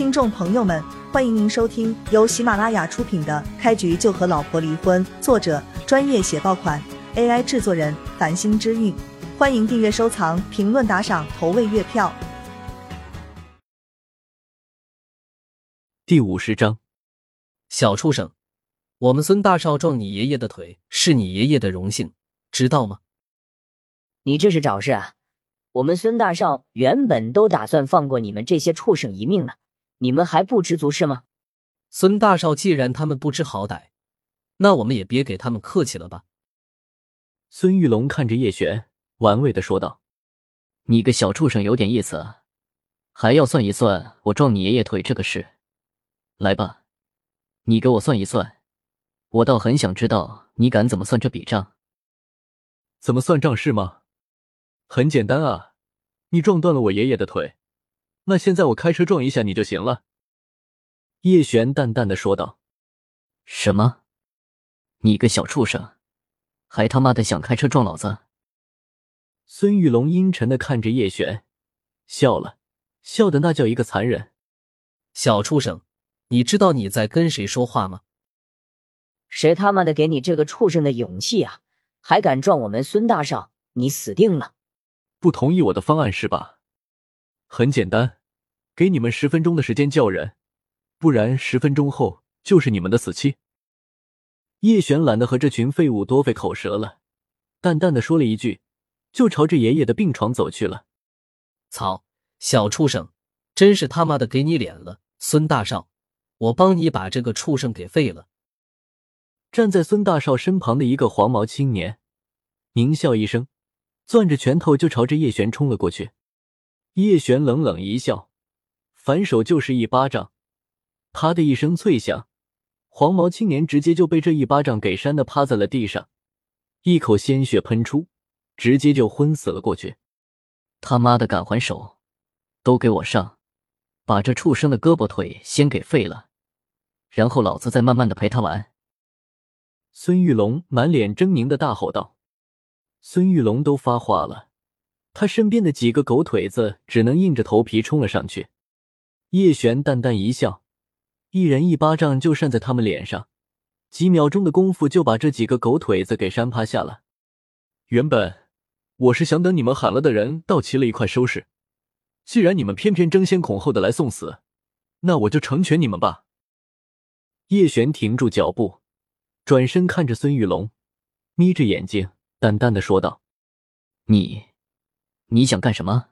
听众朋友们，欢迎您收听由喜马拉雅出品的《开局就和老婆离婚》，作者专业写爆款，AI 制作人繁星之韵。欢迎订阅、收藏、评论、打赏、投喂月票。第五十章，小畜生，我们孙大少撞你爷爷的腿是你爷爷的荣幸，知道吗？你这是找事啊！我们孙大少原本都打算放过你们这些畜生一命了，你们还不知足是吗？孙大少，既然他们不知好歹，那我们也别给他们客气了吧。孙玉龙看着叶璇，玩味的说道：“你个小畜生，有点意思啊，还要算一算我撞你爷爷腿这个事。来吧，你给我算一算，我倒很想知道你敢怎么算这笔账。怎么算账是吗？”很简单啊，你撞断了我爷爷的腿，那现在我开车撞一下你就行了。”叶璇淡淡的说道。“什么？你个小畜生，还他妈的想开车撞老子？”孙玉龙阴沉的看着叶璇，笑了笑的那叫一个残忍。“小畜生，你知道你在跟谁说话吗？谁他妈的给你这个畜生的勇气啊？还敢撞我们孙大少，你死定了！”不同意我的方案是吧？很简单，给你们十分钟的时间叫人，不然十分钟后就是你们的死期。叶璇懒得和这群废物多费口舌了，淡淡的说了一句，就朝着爷爷的病床走去了。操，小畜生，真是他妈的给你脸了！孙大少，我帮你把这个畜生给废了。站在孙大少身旁的一个黄毛青年狞笑一声。攥着拳头就朝着叶璇冲了过去，叶璇冷冷一笑，反手就是一巴掌。啪的一声脆响，黄毛青年直接就被这一巴掌给扇的趴在了地上，一口鲜血喷出，直接就昏死了过去。他妈的，敢还手，都给我上！把这畜生的胳膊腿先给废了，然后老子再慢慢的陪他玩。孙玉龙满脸狰狞的大吼道。孙玉龙都发话了，他身边的几个狗腿子只能硬着头皮冲了上去。叶璇淡淡一笑，一人一巴掌就扇在他们脸上，几秒钟的功夫就把这几个狗腿子给扇趴下了。原本我是想等你们喊了的人到齐了一块收拾，既然你们偏偏争先恐后的来送死，那我就成全你们吧。叶璇停住脚步，转身看着孙玉龙，眯着眼睛。淡淡的说道：“你，你想干什么？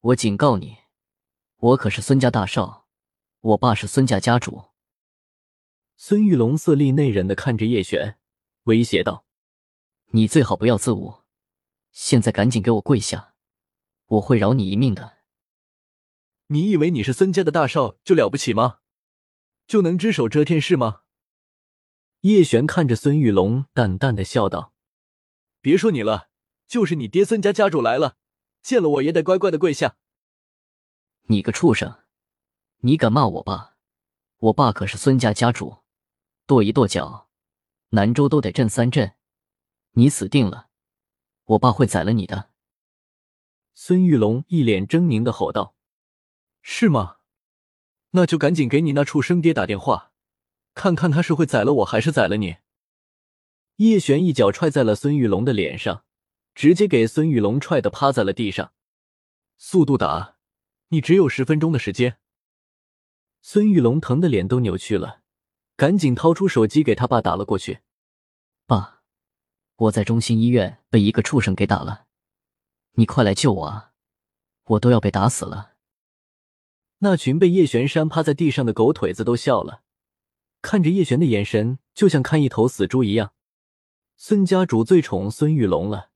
我警告你，我可是孙家大少，我爸是孙家家主。”孙玉龙色厉内荏的看着叶璇，威胁道：“你最好不要自误，现在赶紧给我跪下，我会饶你一命的。”你以为你是孙家的大少就了不起吗？就能只手遮天是吗？叶璇看着孙玉龙，淡淡的笑道。别说你了，就是你爹孙家家主来了，见了我也得乖乖的跪下。你个畜生，你敢骂我爸？我爸可是孙家家主，跺一跺脚，南州都得震三震。你死定了，我爸会宰了你的。孙玉龙一脸狰狞的吼道：“是吗？那就赶紧给你那畜生爹打电话，看看他是会宰了我还是宰了你。”叶璇一脚踹在了孙玉龙的脸上，直接给孙玉龙踹的趴在了地上。速度打，你只有十分钟的时间。孙玉龙疼的脸都扭曲了，赶紧掏出手机给他爸打了过去。爸，我在中心医院被一个畜生给打了，你快来救我啊！我都要被打死了。那群被叶璇扇趴在地上的狗腿子都笑了，看着叶璇的眼神就像看一头死猪一样。孙家主最宠孙玉龙了，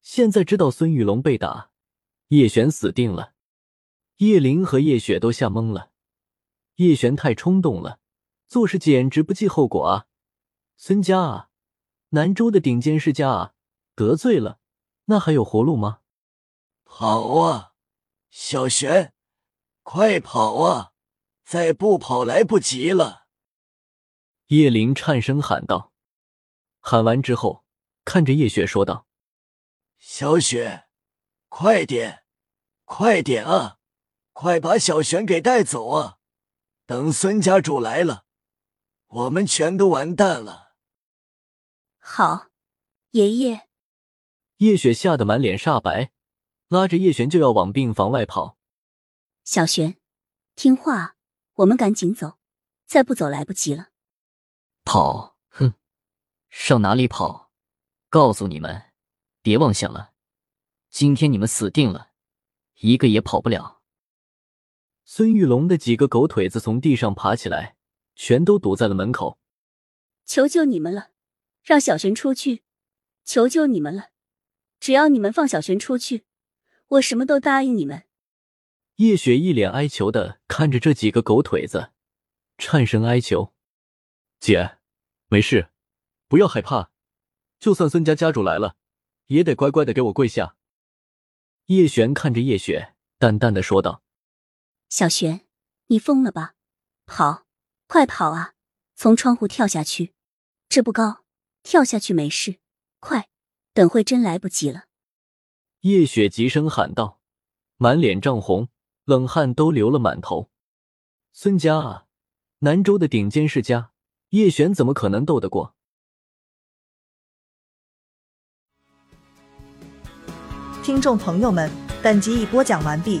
现在知道孙玉龙被打，叶璇死定了。叶灵和叶雪都吓懵了。叶璇太冲动了，做事简直不计后果啊！孙家啊，南州的顶尖世家啊，得罪了，那还有活路吗？跑啊，小璇，快跑啊！再不跑来不及了！叶灵颤声喊道。喊完之后，看着叶雪说道：“小雪，快点，快点啊！快把小璇给带走啊！等孙家主来了，我们全都完蛋了。好，爷爷。叶雪吓得满脸煞白，拉着叶璇就要往病房外跑。小璇，听话，我们赶紧走，再不走来不及了。跑？哼，上哪里跑？告诉你们，别妄想了，今天你们死定了，一个也跑不了。孙玉龙的几个狗腿子从地上爬起来，全都堵在了门口。求求你们了，让小璇出去！求求你们了，只要你们放小璇出去，我什么都答应你们。叶雪一脸哀求的看着这几个狗腿子，颤声哀求：“姐，没事，不要害怕。就算孙家家主来了，也得乖乖的给我跪下。”叶璇看着叶雪，淡淡的说道。小璇，你疯了吧？跑，快跑啊！从窗户跳下去，这不高，跳下去没事。快，等会真来不及了。叶雪急声喊道，满脸涨红，冷汗都流了满头。孙家啊，南州的顶尖世家，叶璇怎么可能斗得过？听众朋友们，本集已播讲完毕。